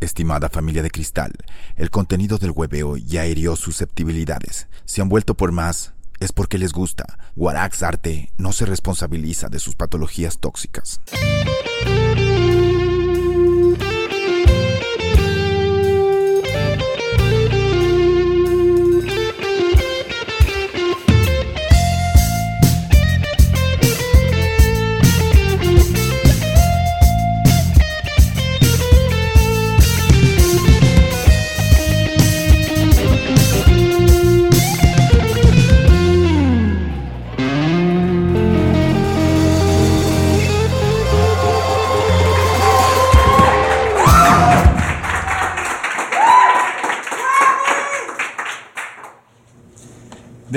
Estimada familia de cristal, el contenido del hueveo ya hirió susceptibilidades. Si han vuelto por más, es porque les gusta. Guarax Arte no se responsabiliza de sus patologías tóxicas.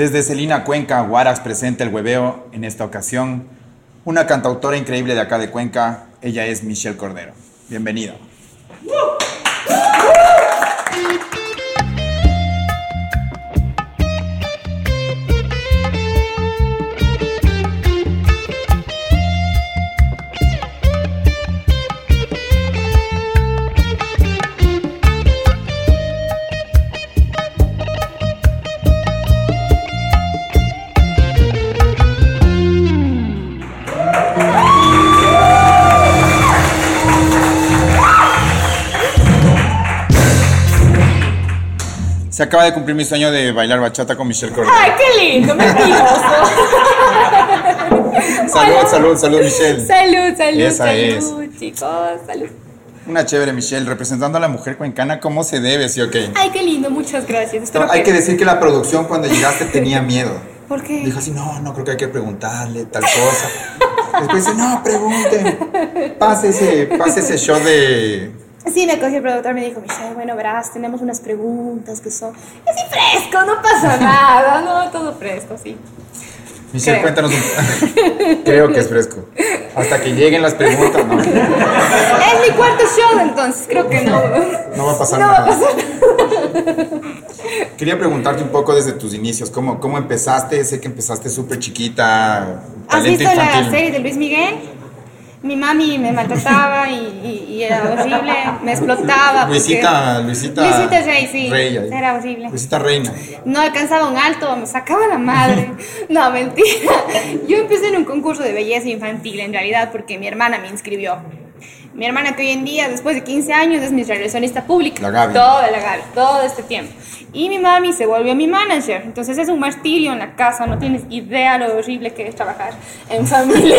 Desde Celina Cuenca, Guarax presenta el hueveo en esta ocasión. Una cantautora increíble de acá de Cuenca, ella es Michelle Cordero. Bienvenida. Se acaba de cumplir mi sueño de bailar bachata con Michelle Cordero. ¡Ay, qué lindo! Mentiroso. salud, salud, salud, Michelle. Salud, salud, Esa salud, chicos, salud. Una chévere, Michelle, representando a la mujer cuencana como se debe, ¿sí o qué? Ay, qué lindo, muchas gracias. Espero hay que decir que la producción cuando llegaste tenía miedo. ¿Por qué? Dijo así, no, no creo que hay que preguntarle tal cosa. Después dice, no, pregunten. Pase ese, pase ese show de Sí, me cogió el productor, me dijo, Michelle, bueno, verás, tenemos unas preguntas que son así fresco, no pasa nada, no, todo fresco, sí. Michelle, cuéntanos un Creo que es fresco. Hasta que lleguen las preguntas, no. Es mi cuarto show, entonces creo que no. No va a pasar no nada. Va a pasar. Quería preguntarte un poco desde tus inicios, ¿cómo, cómo empezaste? Sé que empezaste súper chiquita. ¿Has visto la serie de Luis Miguel? Mi mami me maltrataba y, y, era horrible, me explotaba. Luisita, Luisita. Luisita Rey, sí. Rey, era horrible. Luisita Reina. No alcanzaba un alto, me sacaba la madre. No, mentira. Yo empecé en un concurso de belleza infantil, en realidad, porque mi hermana me inscribió. Mi hermana que hoy en día, después de 15 años, es mi relacionista pública. La Gaby. Toda la Gaby, todo este tiempo. Y mi mami se volvió mi manager. Entonces es un martirio en la casa, no tienes idea lo horrible que es trabajar en familia.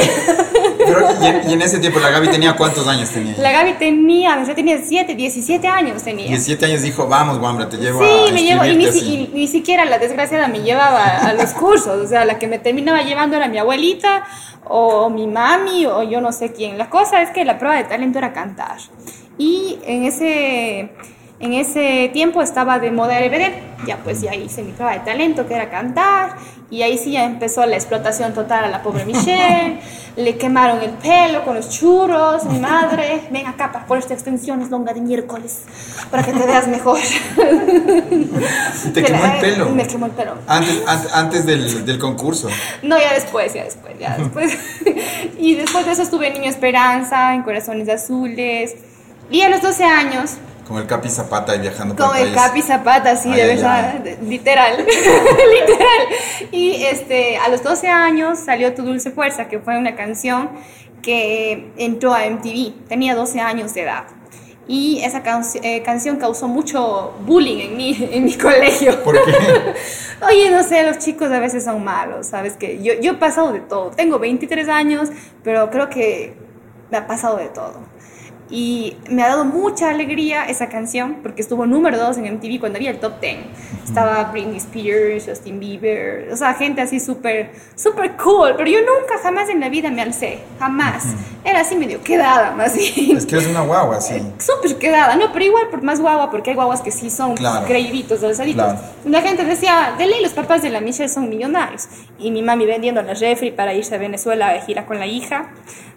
Pero, ¿y, en, ese tiempo la Gaby tenía cuántos años tenía? La Gaby tenía, yo tenía 7, 17 años tenía. 17 años dijo, vamos, Guambra, te llevo sí, a me llevo, y ni, y ni, siquiera la desgraciada me llevaba a los cursos. O sea, la que me terminaba llevando era mi abuelita o mi mami o yo no sé quién. La cosa es que la prueba de talento era cantar. Y en ese, en ese tiempo estaba de moda RBD. Ya pues ya hice mi prueba de talento que era cantar y ahí sí ya empezó la explotación total a la pobre Michelle. Le quemaron el pelo con los churros. Mi madre, ven acá por esta extensión es longa de miércoles para que te veas mejor. ¿Te quemó el pelo? Me quemó el pelo. Antes, antes, del, del, concurso. No, ya después, ya después, ya después. y después de eso estuve en Niño Esperanza, en Corazones Azules. Y a los 12 años como el Capi Zapata y viajando por Como el, Capi Zapata, sí, de verdad, literal, literal. Y este, a los 12 años salió Tu Dulce Fuerza, que fue una canción que entró a MTV. Tenía 12 años de edad. Y esa eh, canción causó mucho bullying en mi, en mi colegio. ¿Por qué? Oye, no sé, los chicos a veces son malos, ¿sabes? Que yo, yo he pasado de todo. Tengo 23 años, pero creo que me ha pasado de todo. Y me ha dado mucha alegría esa canción porque estuvo número 2 en MTV cuando había el top 10. Estaba Britney Spears, Justin Bieber, o sea, gente así súper, súper cool. Pero yo nunca, jamás en la vida me alcé, jamás. Era así medio quedada, más bien. Es que es una guagua, sí. Súper quedada, no, pero igual por más guagua porque hay guaguas que sí son claro. creíditos, alzaditos. La gente decía, de ley los papás de la Michelle son millonarios. Y mi mami vendiendo la refri para irse a Venezuela de gira con la hija,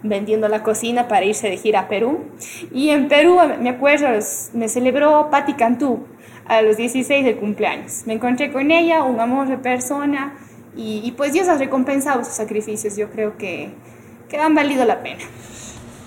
vendiendo la cocina para irse de gira a Perú. Y en Perú, me acuerdo, me celebró Patti Cantú a los 16 del cumpleaños. Me encontré con ella, un amor de persona, y, pues Dios ha recompensado sus sacrificios. Yo creo que, que han valido la pena.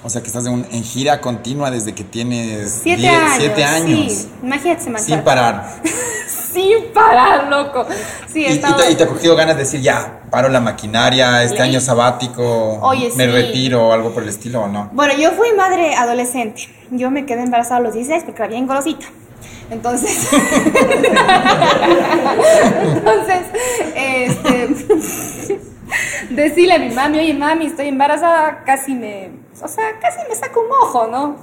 O sea que estás en, un- en gira continua desde que tienes Siete 10, años. siete años. Sí, imagínate. Sin parar. Sin parar, loco. Sí, Y, te, y te ha cogido ganas de decir, ya, paro la maquinaria, este Le- año sabático, Oye, me sí. retiro o algo por el estilo o no. Bueno, yo fui madre adolescente. Yo me quedé embarazada a los 16 porque era bien golosita. Entonces, entonces, este, decirle a mi mami, oye mami, estoy embarazada, casi me, o sea, casi me saca un ojo, ¿no?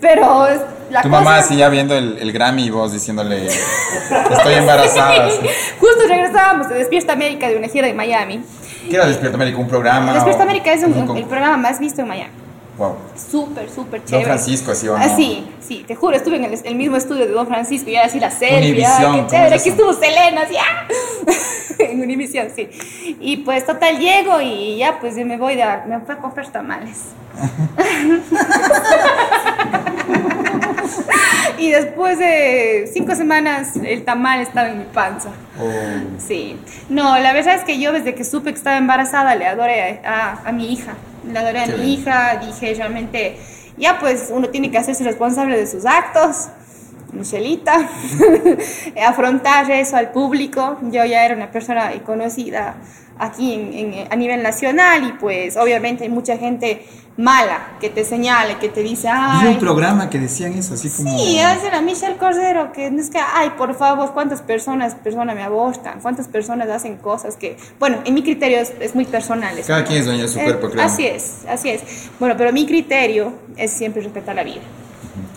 Pero la Tu cosa... mamá ya viendo el, el Grammy y vos diciéndole, estoy embarazada. Justo regresábamos de Despierta América de una gira de Miami. ¿Qué era Despierta América? ¿Un programa? Despierta América es un- el programa más visto en Miami. Wow. Súper, súper Don chévere. Francisco, así o no. Ah, sí, sí, te juro, estuve en el, el mismo estudio de Don Francisco y era así la ah, ¿cómo qué chévere, aquí estuvo Selena, así, ¡ah! en Univisión, sí. Y pues total llego y ya pues me voy de, a- me fui a comprar tamales. y después de cinco semanas el tamal estaba en mi panza. Oh. Sí, no, la verdad es que yo desde que supe que estaba embarazada le adoré a, a mi hija, le adoré a Qué mi hija, dije realmente, ya pues uno tiene que hacerse responsable de sus actos, Michelita, afrontar eso al público, yo ya era una persona conocida aquí en- en- a nivel nacional y pues obviamente hay mucha gente mala que te señala, que te dice, Vi un ay, programa que decían eso, así como... Sí, hace la Michelle Cordero, que no es que, ay, por favor, cuántas personas, personas me abortan, cuántas personas hacen cosas que, bueno, en mi criterio es, es muy personal. eso, Cada quien es dueño de su Eh, cuerpo, creo. Así es, así es. Bueno, pero mi criterio es siempre respetar la vida.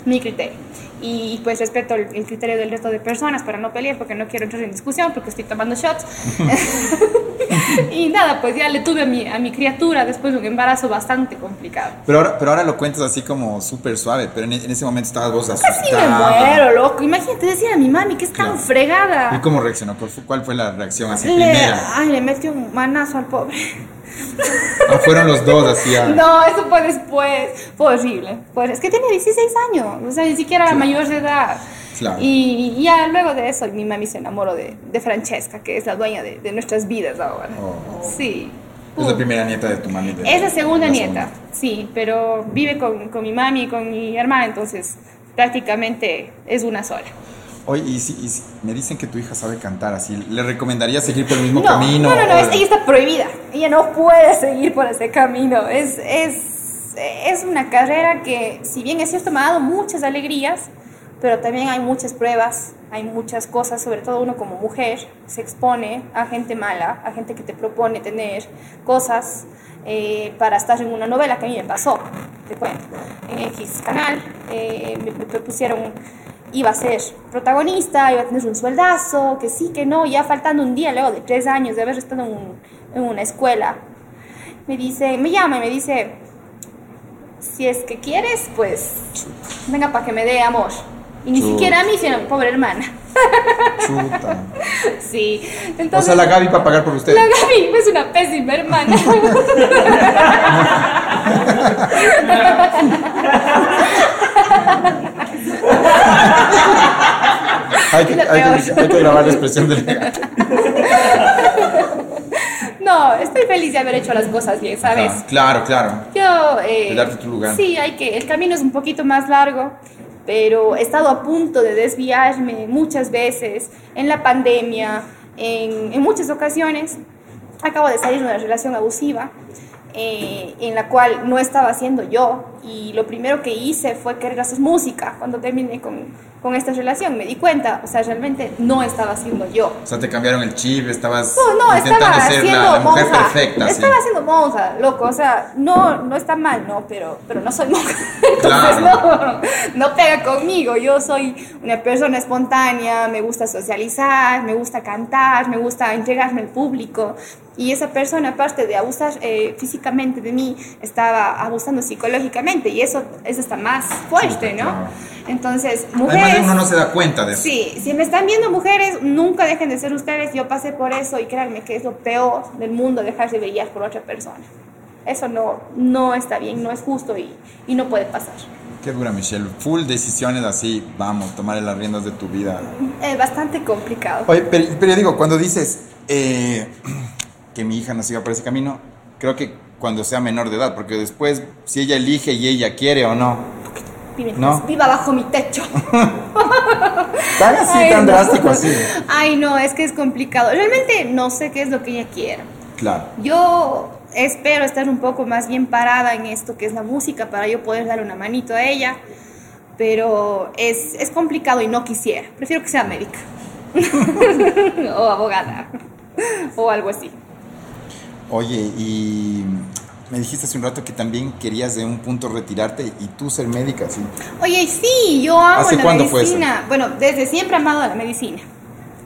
Mi criterio. Y pues respeto el, el criterio del resto de personas para no pelear, porque no quiero entrar en discusión, porque estoy tomando shots. y nada, pues ya le tuve a mi, a mi criatura después de un embarazo bastante complicado. Pero ahora, pero ahora lo cuentas así como súper suave, pero en, en ese momento estabas vos Casi me asustada. muero, loco. Imagínate decir a mi mami que es Claro. tan fregada. ¿Y cómo reaccionó? ¿Cuál fue, cuál fue la reacción así Le, primera? ay, le metió un manazo al pobre. Ah, fueron los dos así a... No, eso fue después. Fue horrible. Fue- es que tenía 16 años. O sea, ni siquiera era mayor de edad. Claro. Y ya luego de eso, mi mami se enamoró de, de Francesca, que es la dueña de, de nuestras vidas ahora. Oh. Sí. Es la primera nieta de tu mami. de- Es la segunda la nieta, sí, pero vive con, con mi mami y con mi hermana, entonces prácticamente es una sola. Oye, y si, y si me dicen que tu hija sabe cantar así, ¿le recomendaría seguir por el mismo No, camino? no, no, no, es- ella está prohibida. Ella no puede seguir por ese camino. Es, es, es una carrera que, si bien es cierto, me ha dado muchas alegrías, pero también hay muchas pruebas, hay muchas cosas, sobre todo uno como mujer, se expone a gente mala, a gente que te propone tener cosas eh, para estar en una novela que a mí me pasó, te cuento. En X canal eh, me, me propusieron iba a ser protagonista, iba a tener un sueldazo, que sí, que no, ya faltando un día, luego de tres años de haber estado en, un- en una escuela, me dice, me llama y me dice, si es que quieres, pues venga para que me dé amor. Y ni Chuta. siquiera a mí, sino a mi pobre hermana. Chuta. Sí, O entonces... sea, la Gaby para pagar por usted. La Gaby es una pésima hermana. Hay que, hay que- hay que grabar la expresión del gato. No, estoy feliz de haber hecho las cosas bien, ¿sabes? Ah, claro, claro. Yo, eh, De darte tu lugar. Sí, hay que, el camino es un poquito más largo, pero he estado a punto de desviarme muchas veces en la pandemia, en, en muchas ocasiones. Acabo de salir de una relación abusiva eh, en la cual no estaba haciendo yo y lo primero que hice fue querer hacer música cuando terminé con, con esta relación. Me di cuenta, o sea, realmente no estaba haciendo yo. O sea, te cambiaron el chip, estabas No, no, intentando estaba ser haciendo la, la mujer monja. perfecta. sí. Estaba haciendo monja, loco. O sea, no, no está mal, no, pero, pero no soy monja. Entonces, Claro. no, no pega conmigo. Yo soy una persona espontánea, me gusta socializar, me gusta cantar, me gusta entregarme al público. Y esa persona, aparte de abusar eh, físicamente de mí, estaba abusando psicológicamente. Y eso, eso está más fuerte, ¿no? claro. Entonces, Además, mujeres. uno no se da cuenta de eso. Sí, si me están viendo mujeres, nunca dejen de ser ustedes. Yo pasé por eso y créanme que es lo peor del mundo dejarse brillar por otra persona. Eso no, no está bien, no es justo y, y no puede pasar. Qué dura, Michelle. Full decisiones así, vamos, tomar las riendas de tu vida. Es bastante complicado. Oye, pero, pero yo digo, cuando dices eh, que mi hija no siga por ese camino, creo que cuando sea menor de edad, porque después, si ella elige y ella quiere o no. Vive, No. viva bajo mi techo. Tan así, Ay, tan no. drástico así. Ay, no, es que es complicado. Realmente no sé qué es lo que ella quiere. Claro. Yo espero estar un poco más bien parada en esto que es la música para yo poder darle una manito a ella, pero es, es complicado y no quisiera. Prefiero que sea médica o abogada o algo así. Oye, y me dijiste hace un rato que también querías de un punto retirarte y tú ser médica, ¿sí? Oye, sí, yo amo ¿Hace la cuándo fue eso? medicina. Bueno, desde siempre he amado la medicina.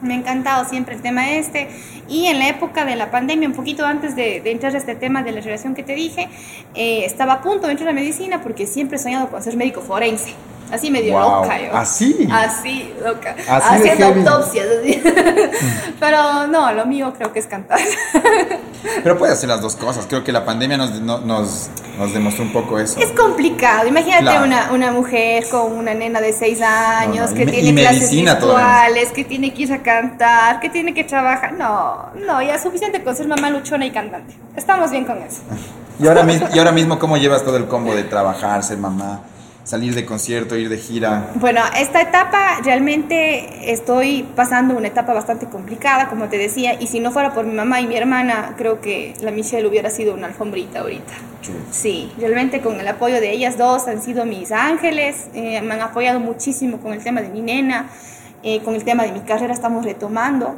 Me ha encantado siempre el tema este. Y en la época de la pandemia, un poquito antes de, de entrar a este tema de la relación que te dije, eh, estaba a punto de entrar a la medicina porque siempre he soñado con ser médico forense. Así medio Wow. loca yo. ¿Así? Así, loca. Así Haciendo autopsias. así. Pero no, lo mío creo que es cantar. Pero puede hacer las dos cosas. Creo que la pandemia nos, no- nos, nos demostró un poco eso. Es complicado. Imagínate Claro. una, una mujer con una nena de 6 años No, no, que y tiene clases todavía. virtuales, que tiene que ir a cantar, que tiene que trabajar. No, no, ya es suficiente con ser mamá luchona y cantante. Estamos bien con eso. Y ahora, mismo, y ahora mismo, ¿cómo llevas todo el combo de trabajar, ser mamá, salir de concierto, ir de gira? Bueno, esta etapa realmente estoy pasando una etapa bastante complicada, como te decía, y si no fuera por mi mamá y mi hermana, creo que la Michelle hubiera sido una alfombrita ahorita. Sí, realmente con el apoyo de ellas dos han sido mis ángeles, eh, me han apoyado muchísimo con el tema de mi nena, eh, con el tema de mi carrera estamos retomando,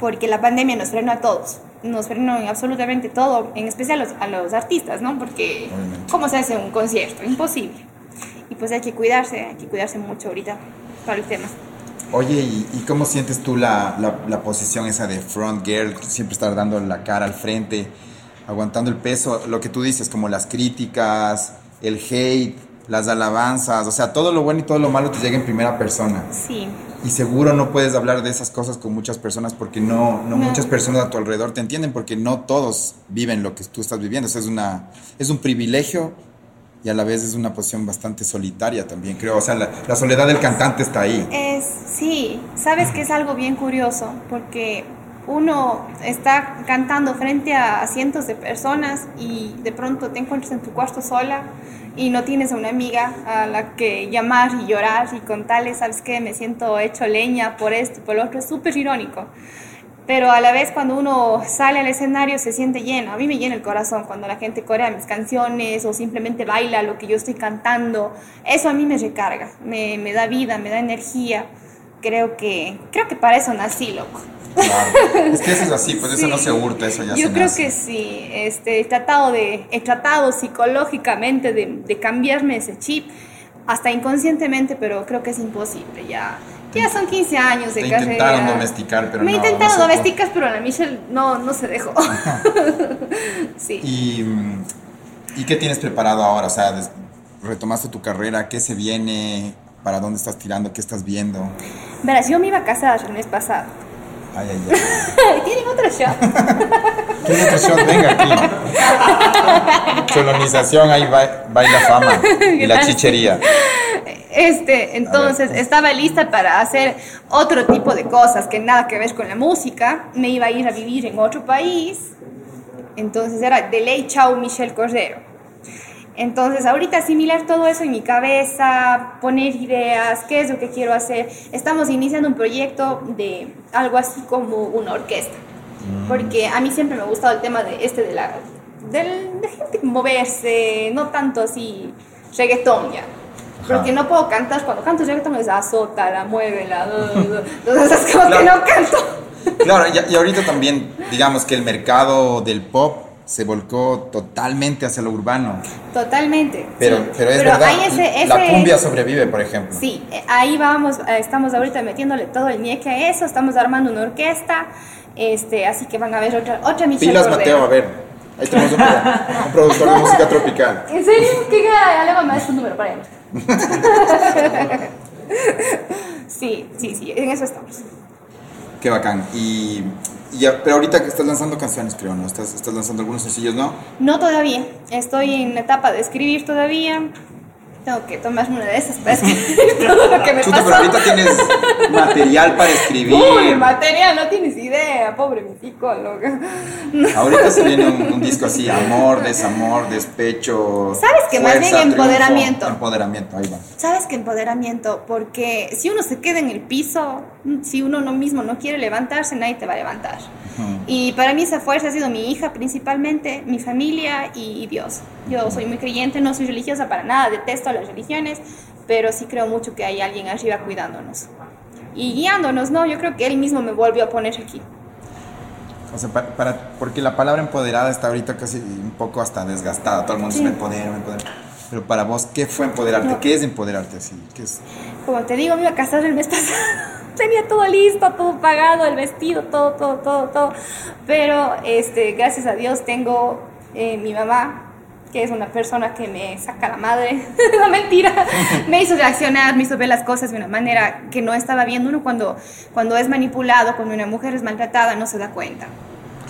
porque la pandemia nos frenó a todos, nos frenó en absolutamente todo, en especial a los, a los artistas, ¿no? Porque. ¿cómo se hace un concierto? Imposible. Y pues hay que cuidarse, hay que cuidarse mucho ahorita para el tema. Oye, ¿y, y cómo sientes tú la, la, la posición esa de front girl? Siempre estar dando la cara al frente, aguantando el peso, lo que tú dices, como las críticas, el hate, las alabanzas, o sea, todo lo bueno y todo lo malo te llega en primera persona. Sí, Y seguro no puedes hablar de esas cosas con muchas personas porque no, no, No. muchas personas a tu alrededor te entienden porque no todos viven lo que tú estás viviendo. O sea, es, una, es un privilegio y a la vez es una posición bastante solitaria también, creo. O sea, la, la soledad del cantante está ahí. Es, sí, sabes que es algo bien curioso, porque uno está cantando frente a cientos de personas y de pronto te encuentras en tu cuarto sola y no tienes a una amiga a la que llamar y llorar y contarle, sabes que me siento hecho leña por esto por lo otro, es súper irónico. Pero a la vez cuando uno sale al escenario se siente lleno. A mí me llena el corazón cuando la gente corea mis canciones o simplemente baila lo que yo estoy cantando. Eso a mí me recarga, me, me da vida, me da energía. Creo que, creo que para eso nací, loco. Claro. Es que eso es así, pues eso no se hurta, eso ya Yo se creo nace. que sí. Este, he, tratado de, he tratado psicológicamente de, de cambiarme ese chip, hasta inconscientemente, pero creo que es imposible. Ya, ya son 15 años de Te carrera. intentaron domesticar, pero Me no, intentaron no pudo. domesticar, pero la Michelle no, no se dejó. sí. ¿Y, ¿Y qué tienes preparado ahora? O sea, retomaste tu carrera, ¿qué se viene? ¿Para dónde estás tirando? ¿Qué estás viendo? Verás, yo me iba a casar el mes pasado. Ay, ay, ay. ¿Tienen otro shot? ¿Qué otro shot? Venga aquí. Colonización, ahí va, va y la fama. Y la chichería. Este, entonces estaba lista para hacer otro tipo de cosas que nada que ver con la música. Me iba a ir a vivir en otro país. Entonces era de ley chao Michelle Cordero. Entonces ahorita asimilar todo eso en mi cabeza, poner ideas, qué es lo que quiero hacer. Estamos iniciando un proyecto de algo así como una orquesta. Porque a mí siempre me ha gustado el tema de este de la del, de gente moverse, no tanto así reggaetón ya. Porque no puedo cantar, cuando canto reggaetón es azota, la mueve, la... Entonces es como que Claro. no canto. Claro, y, y ahorita también, digamos que el mercado del pop se volcó totalmente hacia lo urbano. Totalmente. Pero, sí. pero es verdad, hay ese- la cumbia sobrevive, por ejemplo. Sí, eh, ahí vamos, eh, estamos ahorita metiéndole todo el ñeque a eso, estamos armando una orquesta, este, así que van a ver otra, otra Michelle Pilas, Cordero. Mateo, a ver. Ahí tenemos un, pro- un productor de música tropical. ¿En serio? ¿Qué me das un número para él. sí, sí, sí, en eso estamos. Qué bacán. Y ya- pero ahorita que estás lanzando canciones, creo, ¿no? Estás, estás lanzando algunos sencillos, ¿no? No todavía, estoy en etapa de escribir todavía. Tengo que tomarme una de esas para escribir todo lo que me Chuta, pasó. pero ahorita tienes material para escribir. Uy, material, no tienes idea, pobre mi psicóloga. Ahorita se viene un, un disco así, amor, desamor, despecho. ¿Sabes qué? Más bien triunfo, empoderamiento. Empoderamiento, ahí va. ¿Sabes qué empoderamiento? Porque si uno se queda en el piso, si uno no mismo no quiere levantarse, nadie te va a levantar. Y para mí esa fuerza ha sido mi hija principalmente, mi familia y Dios. Yo soy muy creyente, no soy religiosa para nada, detesto las religiones, pero sí creo mucho que hay alguien arriba cuidándonos y guiándonos, ¿no? Yo creo que él mismo me volvió a poner aquí. O sea, para, para- porque la palabra empoderada está ahorita casi un poco hasta desgastada. Todo el mundo Sí. dice me empodero, me empodero. Pero para vos, ¿qué fue empoderarte? No. ¿Qué es empoderarte así? ¿Qué es? Como te digo, me iba a casar el mes pasado. Tenía todo listo, todo pagado, el vestido, todo, todo, todo, todo. Pero, este, gracias a Dios tengo eh, mi mamá, que es una persona que me saca la madre. no mentira. Me hizo reaccionar, me hizo ver las cosas de una manera que no estaba viendo. Uno cuando, cuando es manipulado, cuando una mujer es maltratada, no se da cuenta.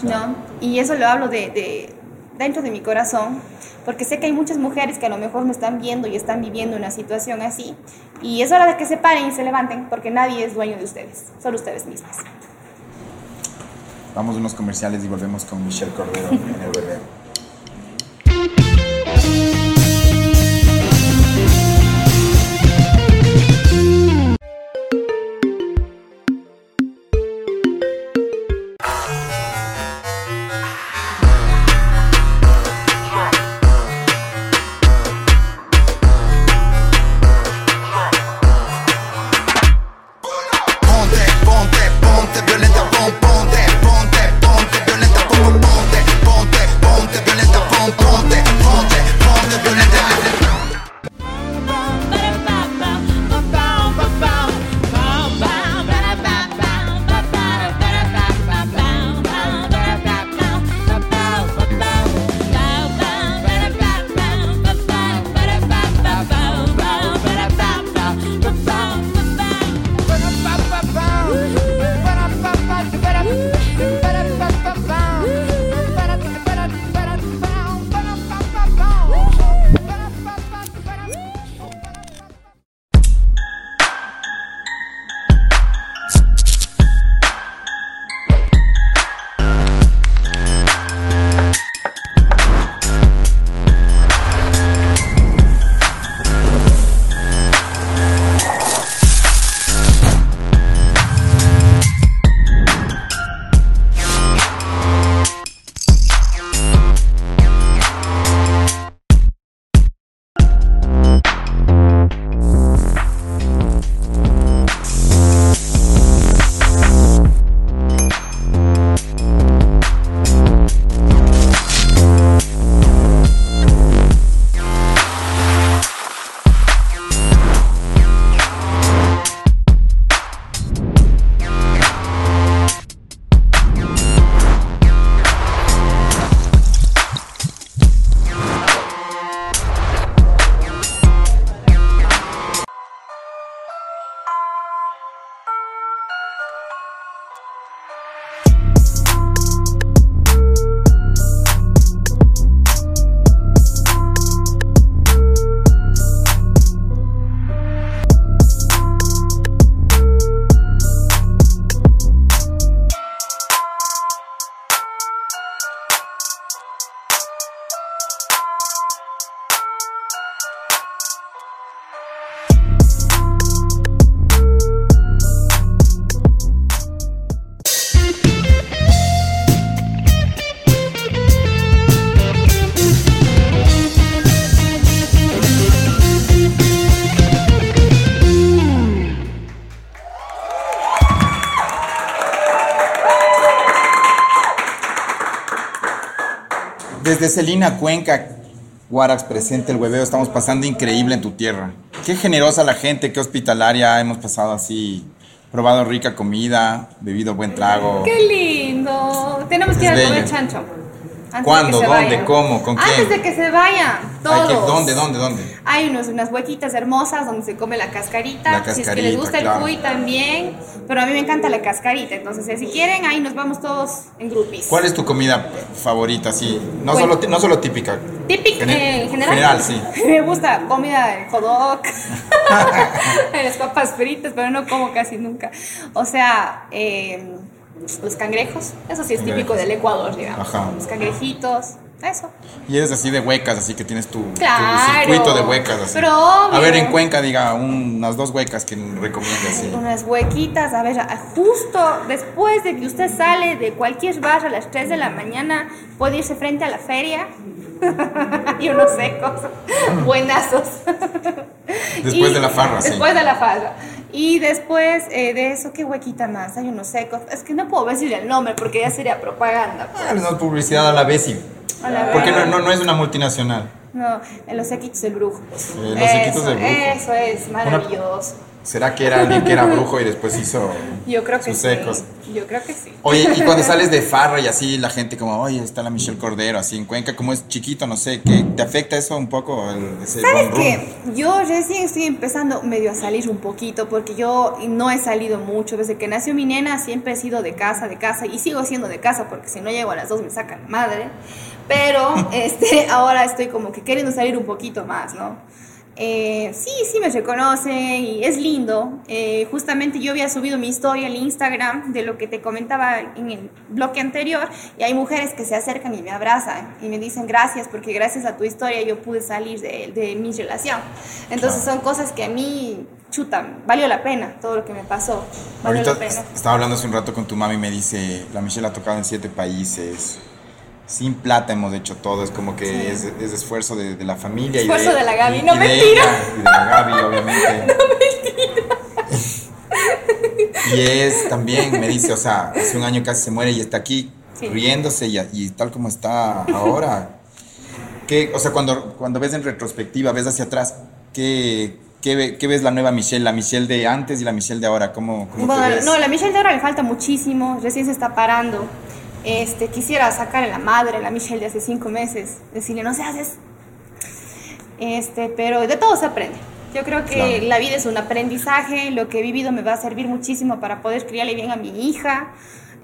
¿no? Y eso lo hablo de, de- dentro de mi corazón, porque sé que hay muchas mujeres que a lo mejor me están viendo y están viviendo una situación así. Y es hora de que se paren y se levanten, porque nadie es dueño de ustedes, solo ustedes mismas. Vamos a unos comerciales y volvemos con Michelle Cordero en el bebé. Desde Celina, Cuenca, Guarax presente el hueveo, estamos pasando increíble en tu tierra. Qué generosa la gente, qué hospitalaria, hemos pasado así, probado rica comida, bebido buen trago. ¡Qué lindo! Tenemos que ir a comer chancho. Antes ¿Cuándo? ¿Dónde? vayan. ¿Cómo? ¿Con quién? Antes de que se vayan, todos. Que- ¿Dónde? ¿Dónde? ¿Dónde? Hay unos, unas huequitas hermosas donde se come la cascarita. La si es que les cascarita, gusta claro. el cuy también. Pero a mí me encanta la cascarita. Entonces, eh, si quieren, ahí nos vamos todos en grupis. ¿Cuál es tu comida favorita? Sí, no, Bueno. solo, no solo típica. Típica, Gene- eh, en general. general, sí. Me gusta comida de hot dog, las papas fritas, pero no como casi nunca. O sea, eh, los cangrejos, eso sí es típico del Ecuador, digamos. Ajá. Los cangrejitos, eso. Y eres así de huecas, así que tienes tu, tu Claro. circuito de huecas. Así. Pero obvio. A ver, en Cuenca, diga un- unas dos huecas que recomiendas. Sí. Unas huequitas, a ver, justo después de que usted sale de cualquier bar a las 3 de la mañana, puede irse frente a la feria. y unos secos, buenazos. Después de la farra, sí. Después de la farra. Y después eh, de eso, ¿qué huequita más? Hay unos secos. Es que no puedo decir el nombre porque ya sería propaganda. Ah, les damos publicidad a la vez y... Porque no, no, no es una multinacional. No, en los sequitos del brujo. Eh, los sequitos del brujo. Eso es maravilloso. ¿Será que era alguien que era brujo y después hizo Yo creo que sus sí. secos? Yo creo que sí. Oye, y cuando sales de farra y así, la gente como, oye, está la Michelle Cordero, así en Cuenca, como es chiquito, no sé, ¿qué, ¿te afecta eso un poco? El, ese ¿Sabes qué? Yo recién estoy empezando medio a salir un poquito porque yo no he salido mucho. Desde que nació mi nena siempre he sido de casa, de casa y sigo siendo de casa porque si no llego a las dos me sacan madre. Pero este, ahora estoy como que queriendo salir un poquito más, ¿no? Eh, sí, sí me reconocen y es lindo. Eh, justamente yo había subido mi historia al Instagram de lo que te comentaba en el bloque anterior y hay mujeres que se acercan y me abrazan y me dicen gracias porque gracias a tu historia yo pude salir de, de mi relación. Entonces son cosas que a mí, chutan, valió la pena todo lo que me pasó. Valió Ahorita la pena. estaba hablando hace un rato con tu mami y me dice, la Michelle ha tocado en siete países, sin plata hemos hecho todo, es como que es, es esfuerzo de, de la familia. Esfuerzo y de, de la Gaby, y- no, y de mentira. ella, y de la Gaby, obviamente. Y es también, me dice, o sea, hace un año casi se muere y está aquí Sí. riéndose y, y tal como está ahora. ¿Qué, o sea, cuando, cuando ves en retrospectiva, ves hacia atrás, ¿qué, qué, qué ves la nueva Michelle? La Michelle de antes y la Michelle de ahora, ¿cómo, cómo te Bueno, ves? no, la Michelle de ahora le falta muchísimo, recién se está parando. Este, quisiera sacar a la madre, la Michelle de hace cinco meses, decirle, no se haces. Este, pero de todo se aprende. Yo creo que Claro. la vida es un aprendizaje, lo que he vivido me va a servir muchísimo para poder criarle bien a mi hija.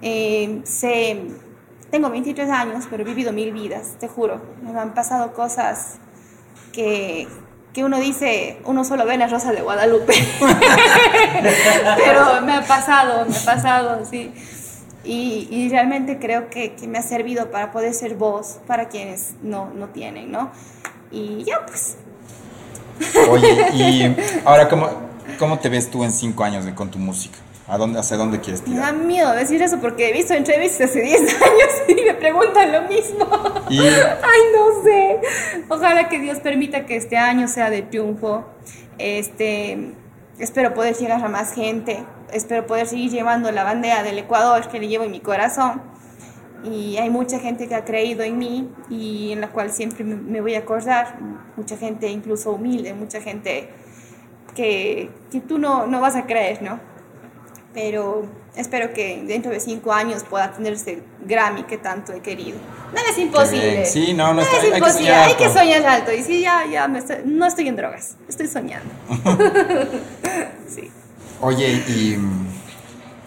Eh, sé- tengo 23 años, pero he vivido mil vidas, te juro. Me han pasado cosas que, que uno dice, uno solo ve la rosa de Guadalupe. Pero me ha pasado, me ha pasado, sí. Y, y realmente creo que, que me ha servido para poder ser voz para quienes no, no tienen, ¿no? Y ya, pues, Oye, y ahora, ¿cómo, ¿cómo te ves tú en cinco años con tu música? ¿A dónde, ¿Hacia dónde quieres me da tirar? miedo decir eso porque he visto entrevistas hace 10 años y me preguntan lo mismo. Y- Ay, no sé. Ojalá que Dios permita que este año sea de triunfo. Este, espero poder llegar a más gente. Espero poder seguir llevando la bandera del Ecuador que le llevo en mi corazón. Y hay mucha gente que ha creído en mí y en la cual siempre me, voy a acordar. Mucha gente incluso humilde, mucha gente que, que tú no, no vas a creer, ¿no? Pero espero que dentro de cinco años pueda tener ese Grammy que tanto he querido. Nada es imposible. Sí, no, no está- es hay imposible. hay que soñar alto. Y sí, ya, ya me estoy- no estoy en drogas, estoy soñando. sí. Oye, ¿y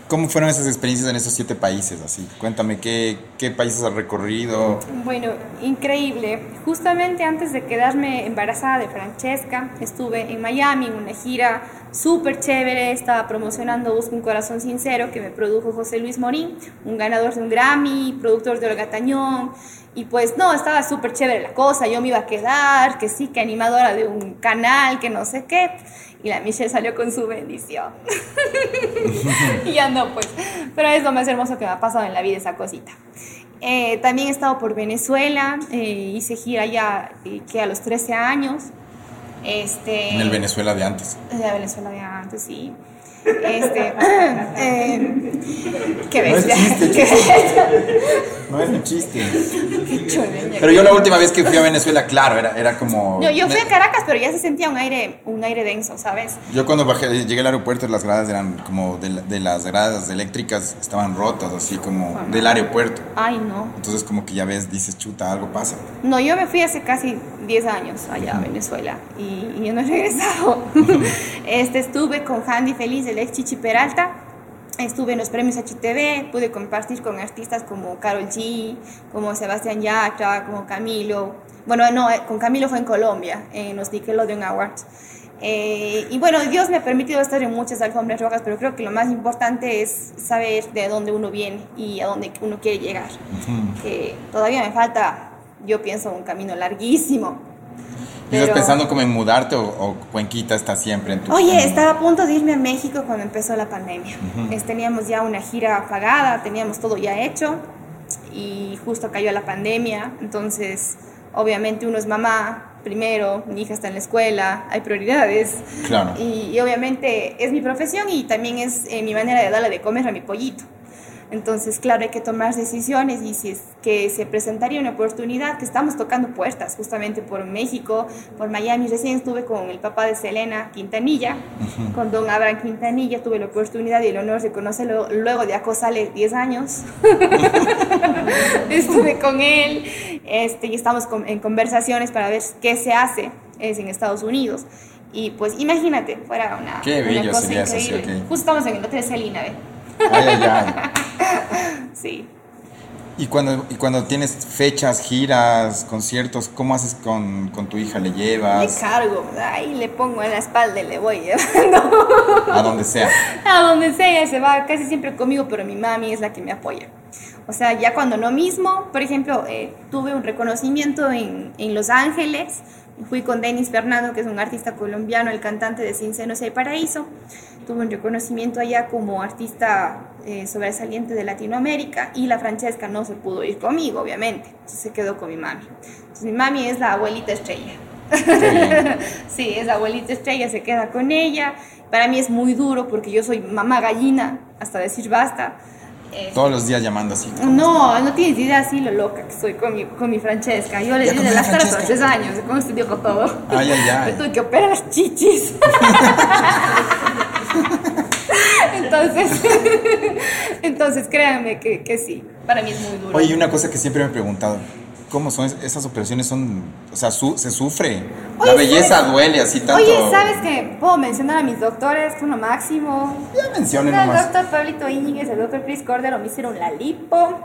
cómo fueron esas experiencias en esos siete países? Así, cuéntame, ¿qué, qué países has recorrido? Bueno, increíble. Justamente antes de quedarme embarazada de Francesca, estuve en Miami en una gira súper chévere. Estaba promocionando Busca un Corazón Sincero que me produjo José Luis Morín, un ganador de un Grammy, productor de Olga Tañón. Y pues no, estaba súper chévere la cosa. Yo me iba a quedar, que sí, que animadora de un canal, que no sé qué. Y la Michelle salió con su bendición. y ya no, pues. Pero es lo más hermoso que me ha pasado en la vida, esa cosita. Eh, también he estado por Venezuela, eh, hice gira ya eh, que a los 13 años. Este, En el Venezuela de antes. De Venezuela de antes, sí. Este, eh, qué No es bestia. chiste, bestia. No es un chiste. Pero yo la última vez que fui a Venezuela, claro, era, era como... Yo, yo fui a Caracas, pero ya se sentía un aire, un aire denso, ¿sabes? Yo cuando bajé, llegué al aeropuerto, las gradas eran como de las gradas eléctricas, estaban rotas, así como del aeropuerto. Ay, no. Entonces como que ya ves, dices, chuta, algo pasa. No, yo me fui hace casi 10 años allá a Venezuela y, y yo no he regresado. este, estuve con Handy Feliz, el ex Chichi Peralta. Estuve en los premios HTV, pude compartir con artistas como Carol G, como Sebastián Yatra, como Camilo. Bueno, no, eh, con Camilo fue en Colombia, en los Nickelodeon Awards. Eh, y bueno, Dios me ha permitido estar en muchas alfombras rojas, pero creo que lo más importante es saber de dónde uno viene y a dónde uno quiere llegar. Que todavía me falta, yo pienso, un camino larguísimo. ¿Y ¿Estás Pero- pensando como en mudarte o, o Cuenquita está siempre en tu... Oye, estaba a punto de irme a México cuando empezó la pandemia. Es- teníamos ya una gira pagada, teníamos todo ya hecho y justo cayó la pandemia. Entonces, obviamente uno es mamá primero, mi hija está en la escuela, hay prioridades. Claro. Y, y obviamente es mi profesión y también es eh, mi manera de darle de comer a mi pollito. Entonces, claro, hay que tomar decisiones y si es que se presentaría una oportunidad, que estamos tocando puertas justamente por México, por Miami. Recién estuve con el papá de Selena Quintanilla, con don Abraham Quintanilla, tuve la oportunidad y el honor de conocerlo luego de acosarle 10 años. estuve con él este, y estamos con- en conversaciones para ver qué se hace es en Estados Unidos. Y pues imagínate, fuera una, Qué una cosa sería eso, sí, increíble. ok. Justo estamos en el hotel Selina, ¿ve? Ay, ay, ay. Sí. Y cuando, y cuando tienes fechas, giras, conciertos, ¿cómo haces con, con tu hija? ¿Le Le llevas cargo, ahí le pongo en la espalda y le voy llevando. a donde sea? A donde sea, se va casi siempre conmigo, pero mi mami es la que me apoya. O sea, ya cuando no mismo, por ejemplo, eh, tuve un reconocimiento en, en Los Ángeles, fui con Denis Fernando, que es un artista colombiano, el cantante de Sin Senos hay Paraíso, tuve un reconocimiento allá como artista eh, sobresaliente de Latinoamérica y la Francesca no se pudo ir conmigo, obviamente, entonces se quedó con mi mami. Entonces mi mami es la abuelita estrella. Sí, es la abuelita estrella, se queda con ella. Para mí es muy duro porque yo soy mamá gallina, hasta decir basta. Eh, Todos los días llamando así. no, no tienes idea así lo loca que soy con mi, con mi Francesca. Yo le di con de la las caras a los años, con esto dijo todo. Ay, ay, ay. Me tuve que operar las chichis. entonces, entonces créanme que, que sí, para mí es muy duro. Oye, una cosa que siempre me he preguntado, ¿cómo son es- esas operaciones? Son, o sea, su- se sufre. Oye, la belleza ¿sabes? duele así tanto. Oye, ¿sabes qué? Puedo mencionar a mis doctores, fue lo máximo. Ya mencione El nomás. doctor Pablito Íñiguez, el doctor Chris Cordero me hicieron la lipo.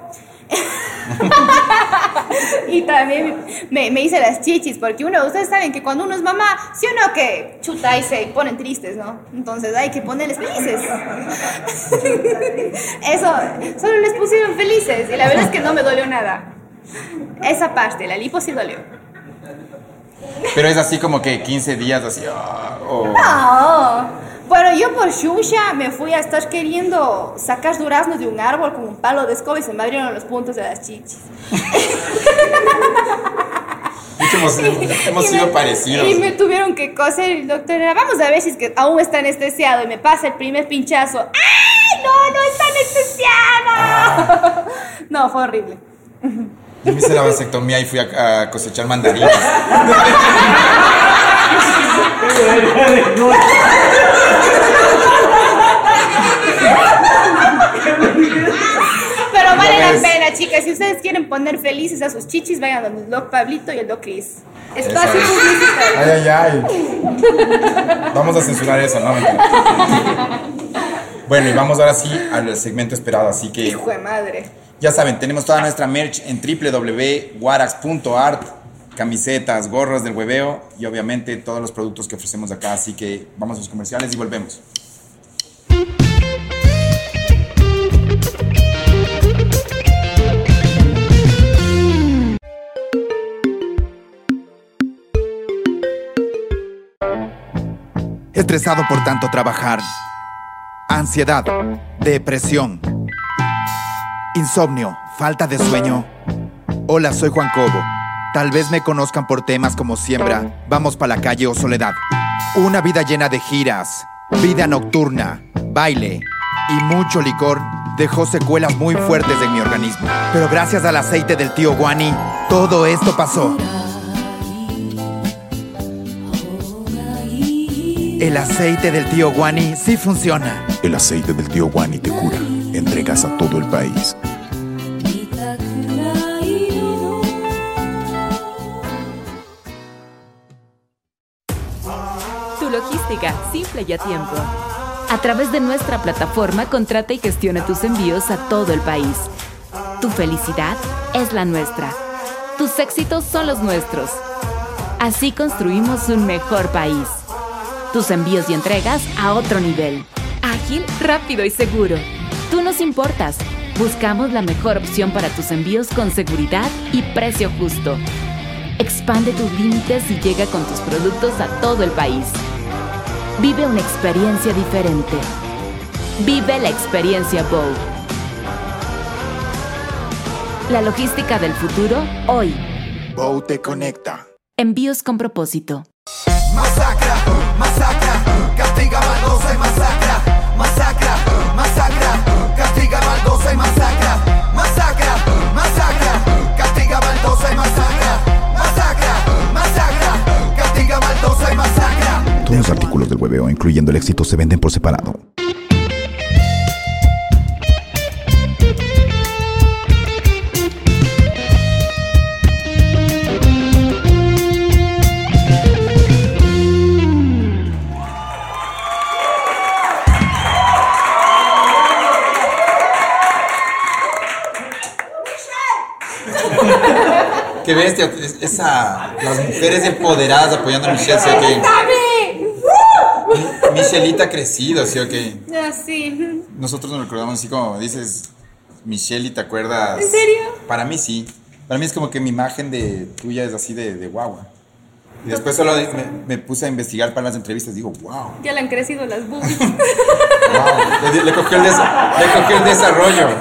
y también me, me hice las chichis, porque uno, ustedes saben que cuando uno es mamá, sí o no que chuta y se ponen tristes, ¿no? Entonces hay que ponerles felices. Eso, solo les pusieron felices y la verdad es que no me dolió nada. Esa parte, la lipo sí dolió. Pero es así como que 15 días así. ah, o- No. Bueno, yo por Shusha me fui a estar queriendo sacar duraznos de un árbol con un palo de escoba y se me abrieron los puntos de las chichis. Hemos, sido me- parecidos. Y me tuvieron que coser el doctor. era, Vamos a ver si es que aún está anestesiado y me pasa el primer pinchazo. ¡Ay, no, no está anestesiado! No, fue horrible. Yo me hice la vasectomía y fui a, a cosechar mandarinas. Pero vale la pena, chicas. Si ustedes quieren poner felices a sus chichis, vayan donde el Doc Pablito y el Doc Chris. Espacio es. publicitario. Ay, ay, ay. Vamos a censurar eso, ¿no? Mentira. Bueno, y vamos ahora sí al segmento esperado, así que Hijo de madre. Ya saben, tenemos toda nuestra merch en www.warax.art, camisetas, gorras del hueveo y obviamente todos los productos que ofrecemos acá, así que vamos a los comerciales y volvemos. Estresado por tanto trabajar. Ansiedad. Depresión. Insomnio. Falta de sueño. Hola, soy Juan Cobo. Tal vez me conozcan por temas como Siembra, Vamos pa' la calle o Soledad. Una vida llena de giras, vida nocturna, baile y mucho licor dejó secuelas muy fuertes en mi organismo. Pero gracias al aceite del tío Guani, todo esto pasó. El aceite del tío Guani sí funciona. El aceite del tío Wani te cura entregas a todo el país. Tu logística, simple y a tiempo. A través de nuestra plataforma, contrata y gestiona tus envíos a todo el país. Tu felicidad es la nuestra. Tus éxitos son los nuestros. Así construimos un mejor país. Tus envíos y entregas a otro nivel. Ágil, rápido y seguro. Tú nos importas. Buscamos la mejor opción para tus envíos con seguridad y precio justo. Expande tus límites y llega con tus productos a todo el país. Vive una experiencia diferente. Vive la experiencia Bow. La logística del futuro hoy. Bow te conecta. Envíos con propósito. Masacra, masacra, castiga maldosa y masacra. Masacra, masacra, los artículos del hueveo, incluyendo el éxito, se venden por separado. Qué bestia, es- esa, las mujeres empoderadas apoyando a Michelle, Michelita ha crecido, ¿sí o qué? Así. Nosotros nos recordamos así como dices, Michelle, y te acuerdas. ¿En serio? Para mí sí. Para mí es como que mi imagen de tuya es así de, de guagua. Y después solo me, me puse a investigar para las entrevistas. Digo, wow, Ya le han crecido las boobies. wow. Le, le cogió el le desarrollo.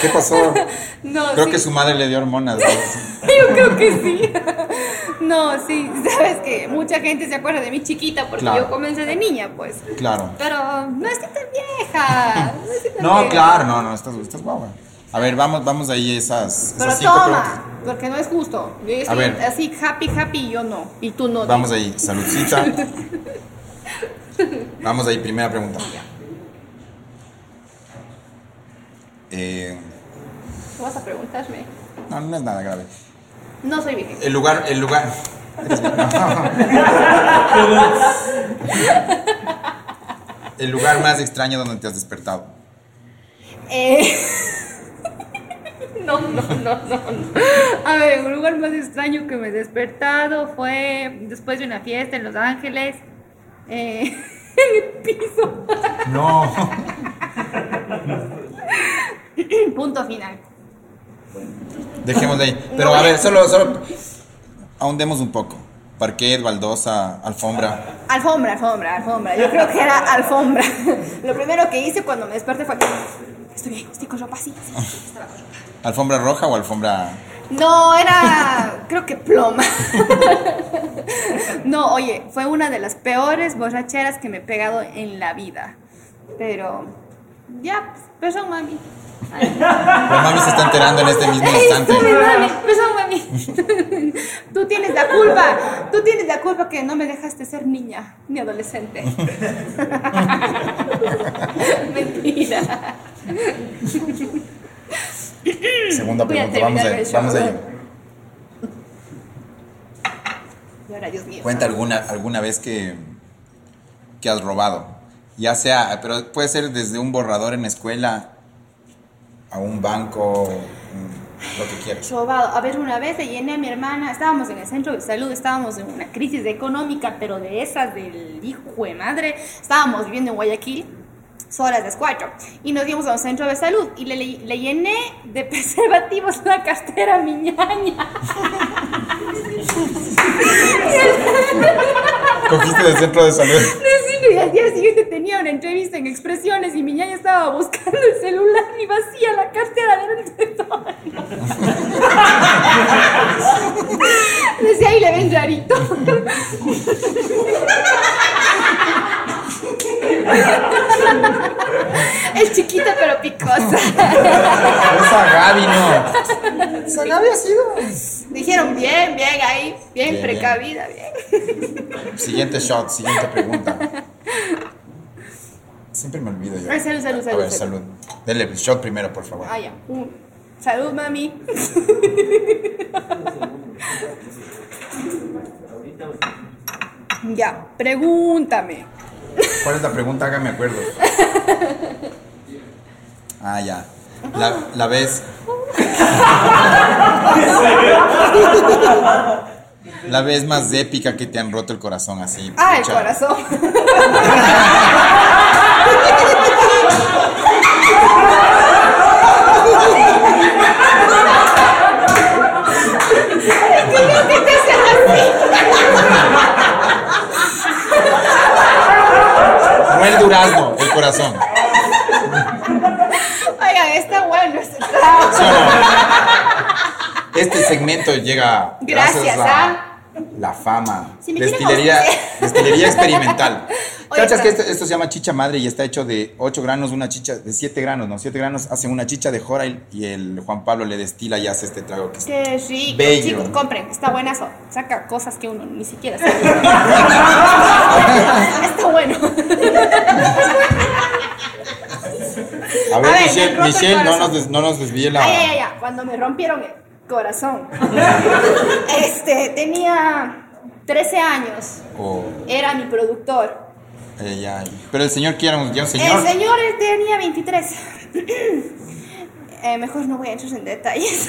¿Qué pasó? No, Creo sí. que su madre le dio hormonas. ¿no? Yo creo que sí. No, sí, sabes que mucha gente se acuerda de mi chiquita porque Claro. yo comencé de niña, pues. Claro. Pero no estoy tan vieja. No, estoy tan No, vieja. claro, no, no, estás, estás guagua. A ver, vamos, vamos ahí esas, Pero esas cinco toma, preguntas. porque no es justo. Yo estoy ver. así happy, happy yo no. Y tú no. Vamos ahí, saludcita. Vamos ahí, primera pregunta. Eh, ¿Qué vas a preguntarme? no, no es nada grave. No soy virgen. El lugar, el lugar. El lugar más extraño donde te has despertado. Eh, No, no, no, no, no. A ver, el lugar más extraño que me he despertado fue después de una fiesta en Los Ángeles. eh, en el piso. No. Punto final. Dejemos de ahí. Pero a ver, solo, solo ahondemos un poco. Parquet, baldosa, alfombra. Alfombra, alfombra, alfombra. Yo creo que era alfombra. Lo primero que hice cuando me desperté fue. Estoy bien, estoy con ropa así. así, así, estaba con ropa. ¿Alfombra roja o alfombra.? No, era. creo que ploma. No, oye, fue una de las peores borracheras que me he pegado en la vida. Pero. Ya, pues, perdón, mami. La mami se está enterando en este mismo instante. Ay, mami, perdón, mami. Tú tienes la culpa. Tú tienes la culpa que no me dejaste ser niña ni adolescente. Mentira. Segunda pregunta, vamos a Vamos a show. ello. Y ahora, Dios mío. Cuenta alguna, alguna vez que, que has robado. Ya sea, pero puede ser desde un borrador en la escuela a un banco, mm, lo que quieras. robado. A ver, una vez le llené a mi hermana, estábamos en el centro de salud, estábamos en una crisis económica, pero de esas del hijo de madre. Estábamos viviendo en Guayaquil, horas de cuatro, y nos dimos a un centro de salud y le, le- le llené de preservativos la cartera a mi ñaña. Cogiste del centro de salud. Sí, y al día siguiente tenía una entrevista en Expresiones y mi ñaña estaba buscando el celular y vacía la cartera delante de todo. Decía, ahí le ven rarito. Es chiquita pero picosa. Esa Gaby no. Esa Gaby ha sido. Dijeron bien, bien ahí, bien, Bien, precavida, bien. Siguiente shot, siguiente pregunta. Siempre me olvido yo. Ay, salud, salud, A salud, ver, salud. salud. Dele el shot primero, por favor. Ah, ya. Un- Salud, mami. Ya, pregúntame. ¿Cuál es la pregunta? Hágame acuerdo. Ah, ya. La, la vez. La vez más épica que te han roto el corazón así. Ah, el corazón. No el durazno, el corazón. Oigan, está bueno este. Este segmento llega gracias, Gracias a a- la fama. Si destilería, destilería experimental. Oye, ¿Cachas que pero- esto, esto se llama chicha madre y está hecho de 8 granos, una chicha de 7 granos, ¿no? 7 granos hacen una chicha de jora y, y el Juan Pablo le destila y hace este trago que es Qué rico. Bello. Chicos, compren. Está buenazo. Saca cosas que uno ni siquiera sabe. está bueno. A ver, A ver, me Michelle, Michelle no, nos des- no nos desvíe la... Ay, ay, ay, cuando me rompieron el corazón. Este, tenía 13 años. Oh, Era mi productor. ay, ay. Pero el señor quiere un, ya un señor. El señor tenía 23. Eh, mejor no voy a entrar en detalles.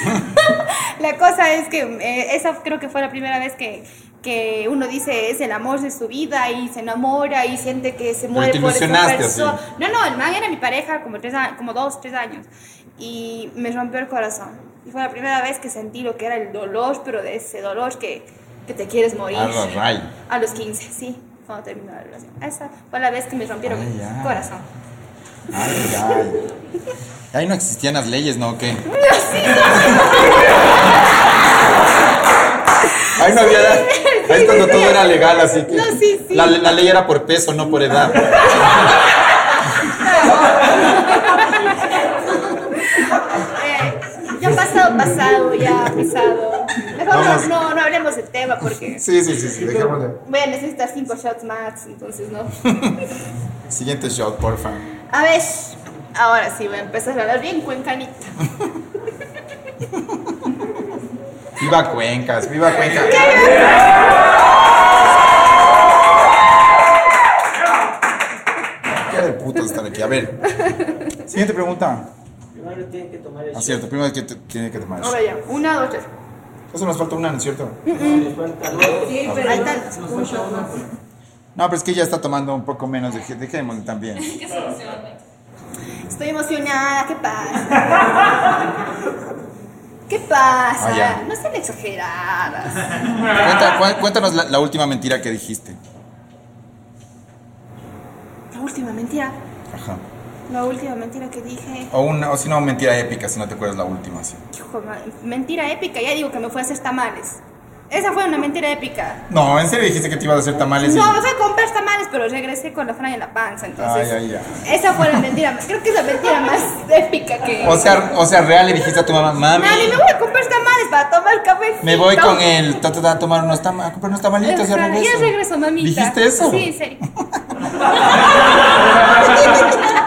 la cosa es que eh, esa creo que fue la primera vez que, que uno dice es el amor de su vida y se enamora y siente que se muere por esa persona. No, no, el man era mi pareja como, tres, como dos, tres años y me rompió el corazón. Y fue la primera vez que sentí lo que era el dolor, pero de ese dolor que, que te quieres morir. A los 15, sí, cuando terminó la relación. Esa fue la vez que me rompieron Ay, ya. corazón. Ay, ay. Ahí no existían las leyes, ¿no? ¿O ¿Qué? Ahí no había. Ahí es cuando todo era legal, así que. No, sí, sí. La, la ley era por peso, no por edad. pasado, ya pasado. Mejor Vamos. no, no hablemos del tema porque Sí, sí, sí, sí, dejémosle. voy a necesitar cinco shots más, entonces no. Siguiente shot, porfa. A ver, ahora sí voy a empezar a hablar bien cuencanita. Viva Cuencas, viva Cuencas. Qué de puto estar aquí. A ver. Siguiente pregunta. Primero tienen que tomar el Ah, cierto, primero que te- tiene que tomar eso. Ahora ya, una, dos, tres. Eso nos falta una, ¿no es cierto? Les falta dos. Ahí están. No, pero es que ella está tomando un poco menos. Dejémosle también. Estoy emocionada, ¿qué pasa? ¿Qué pasa? Ah, ya. no sean exageradas. Cuenta- cuéntanos la, la última mentira que dijiste. La última mentira. Ajá. La última mentira que dije. O, una, o si no, mentira épica, si no te acuerdas la última. Sí. Hijo, mentira épica, ya digo que me fue a hacer tamales. Esa fue una mentira épica. No, ¿en serio dijiste que te ibas a hacer tamales? y- No, me fui a comprar tamales, pero regresé con la franja en la panza, entonces. Ay, ay, ay. Esa fue la mentira, creo que es la mentira más épica que. O sea, o sea, real le dijiste a tu mamá, mami, Mami, me voy a comprar tamales para tomar café. me voy con el ta, ta, ta, a tomar unos tam a comprar unos tamalitos y Ya regreso. regreso, mamita. ¿Dijiste eso? Sí, en serio.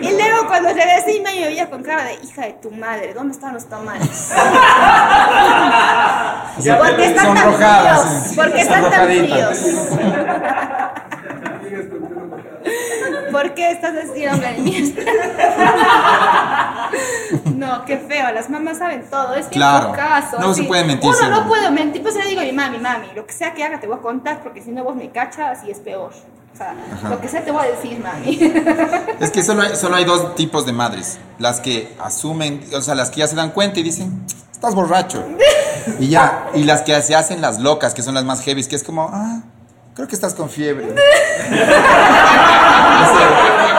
y luego cuando regresé, me veía con cara de hija de tu madre, ¿dónde están los tamales? Ya, ¿Por qué están tan fríos? sí. ¿Por qué están tan fríos? ¿Por qué estás la mierda? No, qué feo, las mamás saben todo, es Claro. caso. No se puede mentir, Uno seguro. no puede mentir, pues le digo a mi mami, mami, lo que sea que haga te voy a contar porque si no vos me cachas y es peor. O sea, lo que sea te voy a decir, mami. Es que solo hay, solo hay dos tipos de madres. Las que asumen, o sea, las que ya se dan cuenta y dicen, estás borracho. Y ya. Y las que se hacen las locas, que son las más heavy, que es como, ah, creo que estás con fiebre. y,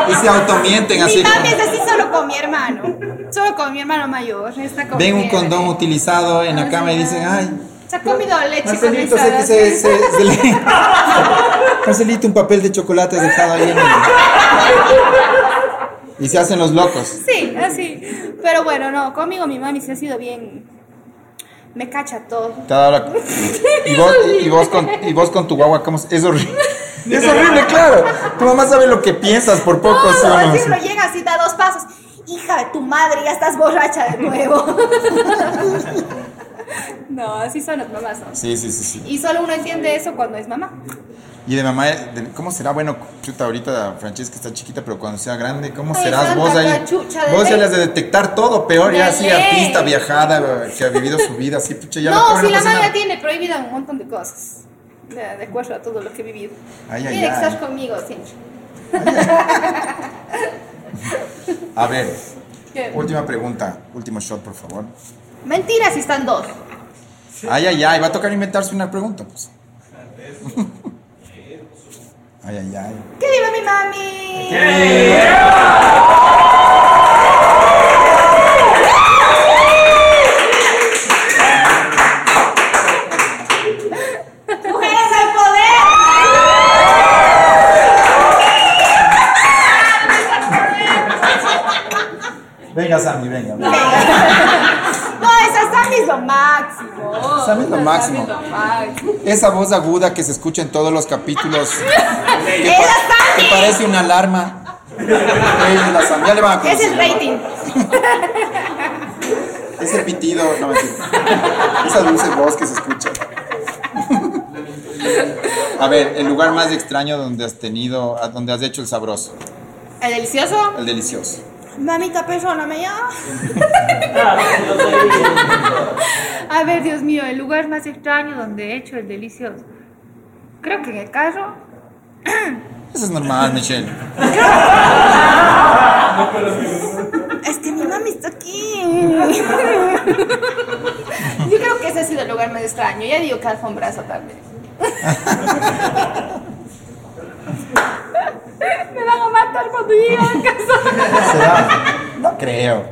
se, y se automienten mi así. mami como- es así solo con mi hermano. Solo con mi hermano mayor. Está con ven un condón utilizado en la cama y dicen, ay, Se ha comido leche Marcelito, sé que se, se, se le... Marcelito, un papel de chocolate dejado ahí en el... Y se hacen los locos. Sí, así. Pero bueno, no, conmigo mi mami se ha sido bien. Me cacha todo. La- Y vos, y, vos con, y vos con tu guagua, ¿cómo es? Es horrible. Es horrible, claro. Tu mamá sabe lo que piensas por poco, ¿sí o No, no? así uno llega así, da dos pasos. Hija de tu madre, ya estás borracha de nuevo. no, así son las mamás. ¿no? Sí, sí, sí, sí. Y solo uno entiende eso cuando es mamá. Y de mamá, de- ¿cómo será? Bueno, chuta, ahorita Francesca está chiquita, pero cuando sea grande, ¿cómo Ay, serás vos ahí? Vos ley. eres de detectar todo, peor, De ya así, artista, viajada, que ha vivido su vida, así, pucha, ya no, si la manga nada. tiene prohibida un montón de cosas. De, de acuerdo a todo lo que he vivido. Ay, ay, Tiene que estar conmigo siempre. A ver, ¿Qué? última pregunta, último shot, por favor. Mentira si están dos. Ay, ay, ay, va a tocar inventarse una pregunta, pues. Ay, ay, ay. ¡Que viva mi mami! ¡Mujeres al poder! Venga, Sammy, venga. venga. Sammy es lo máximo. Sammy es lo máximo. Esa voz aguda que se escucha en todos los capítulos, que, ¡Esa pa- que parece una alarma. Ella ya le van a Ese es conocer. rating. Ese pitido, no mentira. Esa dulce voz que se escucha. A ver, el lugar más extraño donde has tenido, donde has hecho el sabroso, ¿El delicioso? el delicioso. Mamita persona me llama. A ver, Dios mío, el lugar más extraño donde he hecho el delicioso. Creo que en el carro. Eso es normal, Michelle. Es que mi mami está aquí. Yo creo que ese ha sido el lugar más extraño. Ya digo que alfombrazo también. Me van a matar cuando llegue a casa. ¿Será? No creo.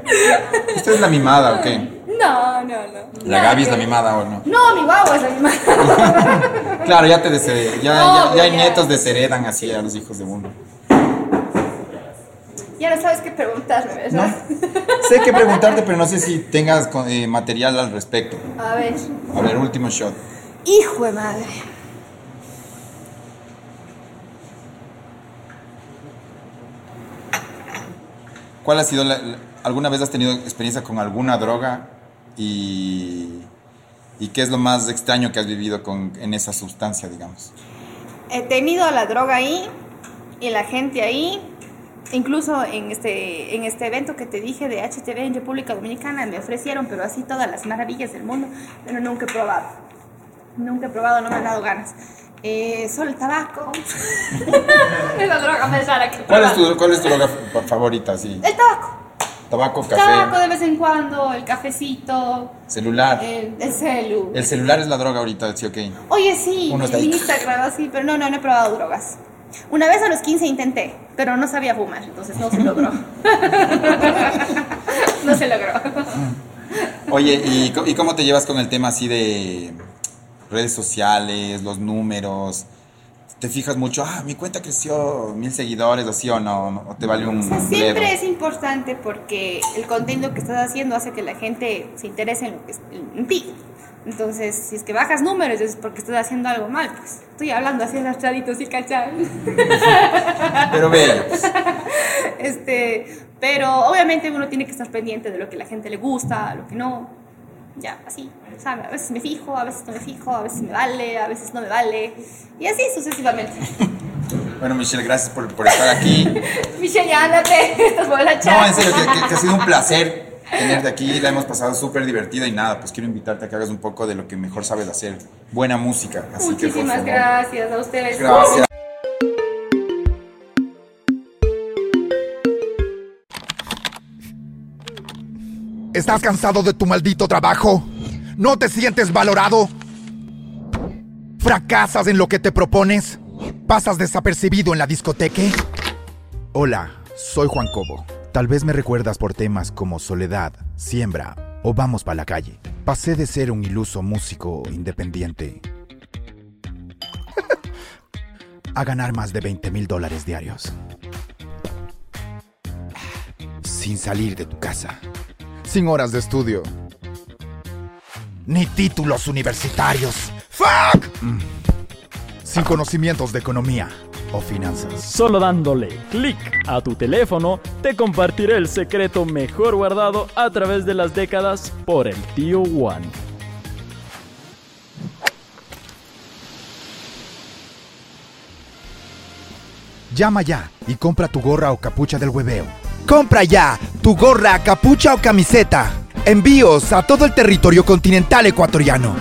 ¿Usted es la mimada o qué? No, no, no. ¿La Gaby es la mimada o no? No, mi guagua es la mimada. Claro, ya te desheredan. Ya, No, ya, ya hay ya. nietos desheredan así a los hijos de uno. Ya no sabes qué preguntarme, ¿No? ¿verdad? Sé qué preguntarte, pero no sé si tengas eh, material al respecto. A ver. A ver, último shot. Hijo de madre. ¿Cuál ha sido la, la- alguna vez has tenido experiencia con alguna droga y, y qué es lo más extraño que has vivido con, en esa sustancia, digamos? He tenido la droga ahí y la gente ahí. Incluso en este, en este evento que te dije de HTV en República Dominicana me ofrecieron, pero así todas las maravillas del mundo, pero nunca he probado. Nunca he probado, no me han dado ganas. Eh, solo el tabaco. es la droga más rara que he ¿Cuál es tu, cuál es tu droga fa- favorita? Sí. El tabaco. Tabaco, Tabaco café, de vez en cuando, el cafecito, celular. el, el celu. El celular es la droga ahorita, sí, ok. Oye, sí, Uno está el ahí. Instagram, así, pero no, no, no he probado drogas. Una vez a los 15 intenté, pero no sabía fumar, entonces no se logró. no se logró. Oye, ¿y, co- ¿y cómo te llevas con el tema así de redes sociales, los números? ¿Te fijas mucho, ah, mi cuenta creció mil seguidores, así o no? ¿O te vale un O sea, siempre bledo? es importante porque el contenido que estás haciendo hace que la gente se interese en, lo que es- en ti. Entonces, si es que bajas números es porque estás haciendo algo mal, pues. Estoy hablando así arrastradito, ¿sí cachai? Pero ve, pues, Este, pero obviamente uno tiene que estar pendiente de lo que la gente le gusta, lo que no. Ya, así, ¿sabe? A veces me fijo, a veces no me fijo, a veces me vale, a veces no me vale. Y así sucesivamente. bueno, Michelle, gracias por, por estar aquí. Michelle, ya ándate, estás borracha. No, en serio, que, que- que ha sido un placer tenerte aquí, la hemos pasado súper divertida y nada, pues quiero invitarte a que hagas un poco de lo que mejor sabes hacer, buena música. Así que, por Muchísimas favor. gracias a ustedes. Gracias. ¿Estás cansado de tu maldito trabajo? ¿No te sientes valorado? ¿Fracasas en lo que te propones? ¿Pasas desapercibido en la discoteca? Hola, soy Juan Cobo. Tal vez me recuerdas por temas como Soledad, Siembra o Vamos pa' la calle. Pasé de ser un iluso músico independiente a ganar más de 20 mil dólares diarios. Sin salir de tu casa sin horas de estudio, ni títulos universitarios. ¡Fuck! Sin conocimientos de economía o finanzas. Solo dándole clic a tu teléfono, te compartiré el secreto mejor guardado a través de las décadas por el tío Juan. Llama ya y compra tu gorra o capucha del hueveo. Compra ya tu gorra, capucha o camiseta. Envíos a todo el territorio continental ecuatoriano.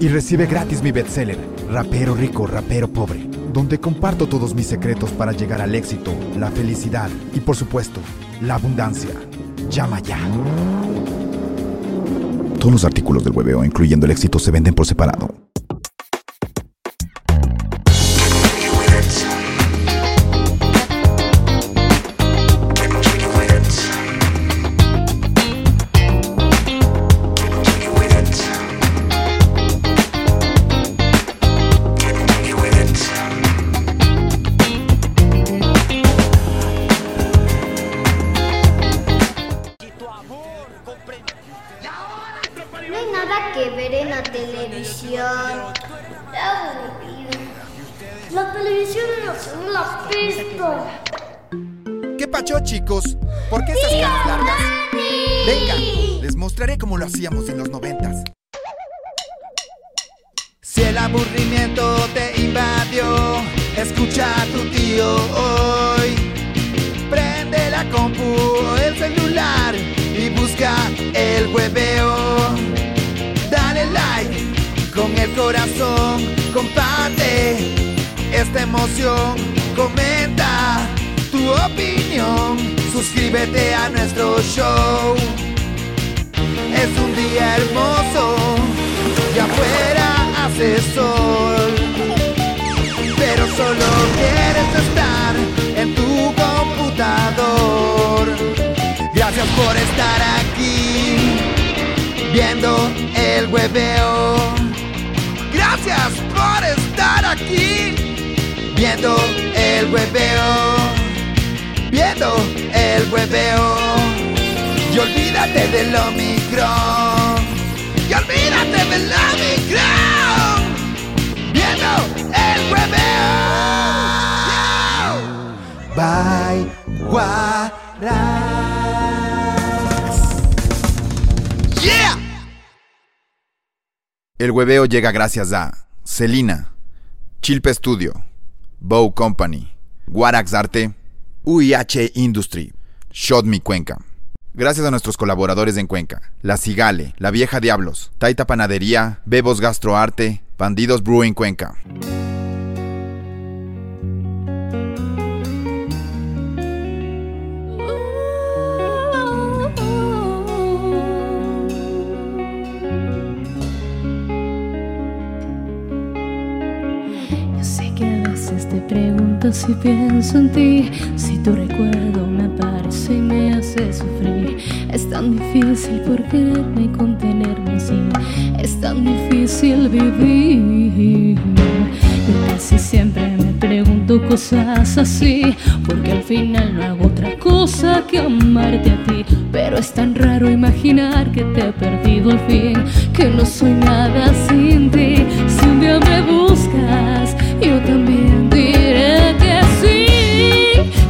Y recibe gratis mi bestseller, Rapero Rico, Rapero Pobre, donde comparto todos mis secretos para llegar al éxito, la felicidad y por supuesto, la abundancia. Llama ya. Todos los artículos del hueveo, incluyendo el éxito, se venden por separado. Televisión. La televisión es una pista. ¿Qué pacho, chicos? ¿Por qué esas caras largas? Venga, les mostraré cómo lo hacíamos en los noventas. Si el aburrimiento te invadió, escucha a tu tío hoy. Prende la compu o el celular y busca el hueveo. Con el corazón, comparte esta emoción, comenta tu opinión, suscríbete a nuestro show. Es un día hermoso y afuera hace sol. Pero solo quieres estar en tu computador. Gracias por estar aquí viendo el hueveo. Por estar aquí viendo el hueveo. Viendo el hueveo. Y olvídate del Omicron. Y olvídate del Omicron. Viendo el hueveo. Bye, Guarax. El hueveo llega gracias a Celina, Chilpe Studio, Bow Company, Warax Arte, UIH Industry, Shot Mi Cuenca. Gracias a nuestros colaboradores en Cuenca, La Cigale, La Vieja Diablos, Taita Panadería, Bebos Gastroarte, Bandidos Brewing Cuenca. Si pienso en ti, si tu recuerdo me aparece y me hace sufrir. Es tan difícil por quererme y contenerme así, es tan difícil vivir. Yo casi siempre me pregunto cosas así, porque al final no hago otra cosa que amarte a ti. Pero es tan raro imaginar que te he perdido al fin, que no soy nada sin ti. Si un día me buscas, yo también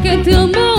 que te amo,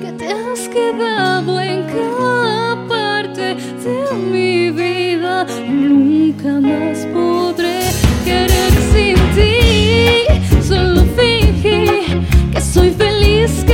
que te has quedado en cada parte de mi vida. Nunca más podré querer sin ti. Solo fingí que soy feliz,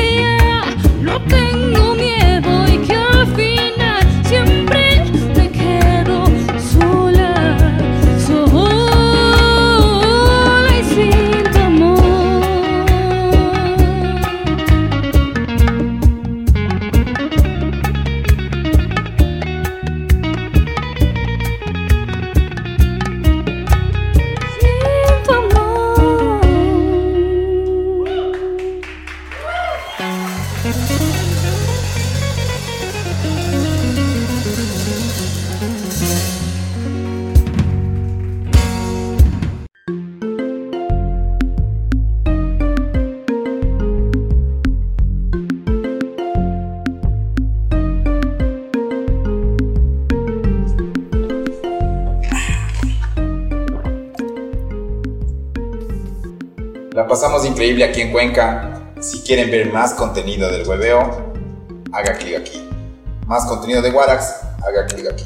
quieren ver más contenido del hueveo, haga clic aquí. Más contenido de Warax, haga clic aquí.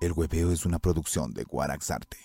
El hueveo es una producción de Guarax Arte.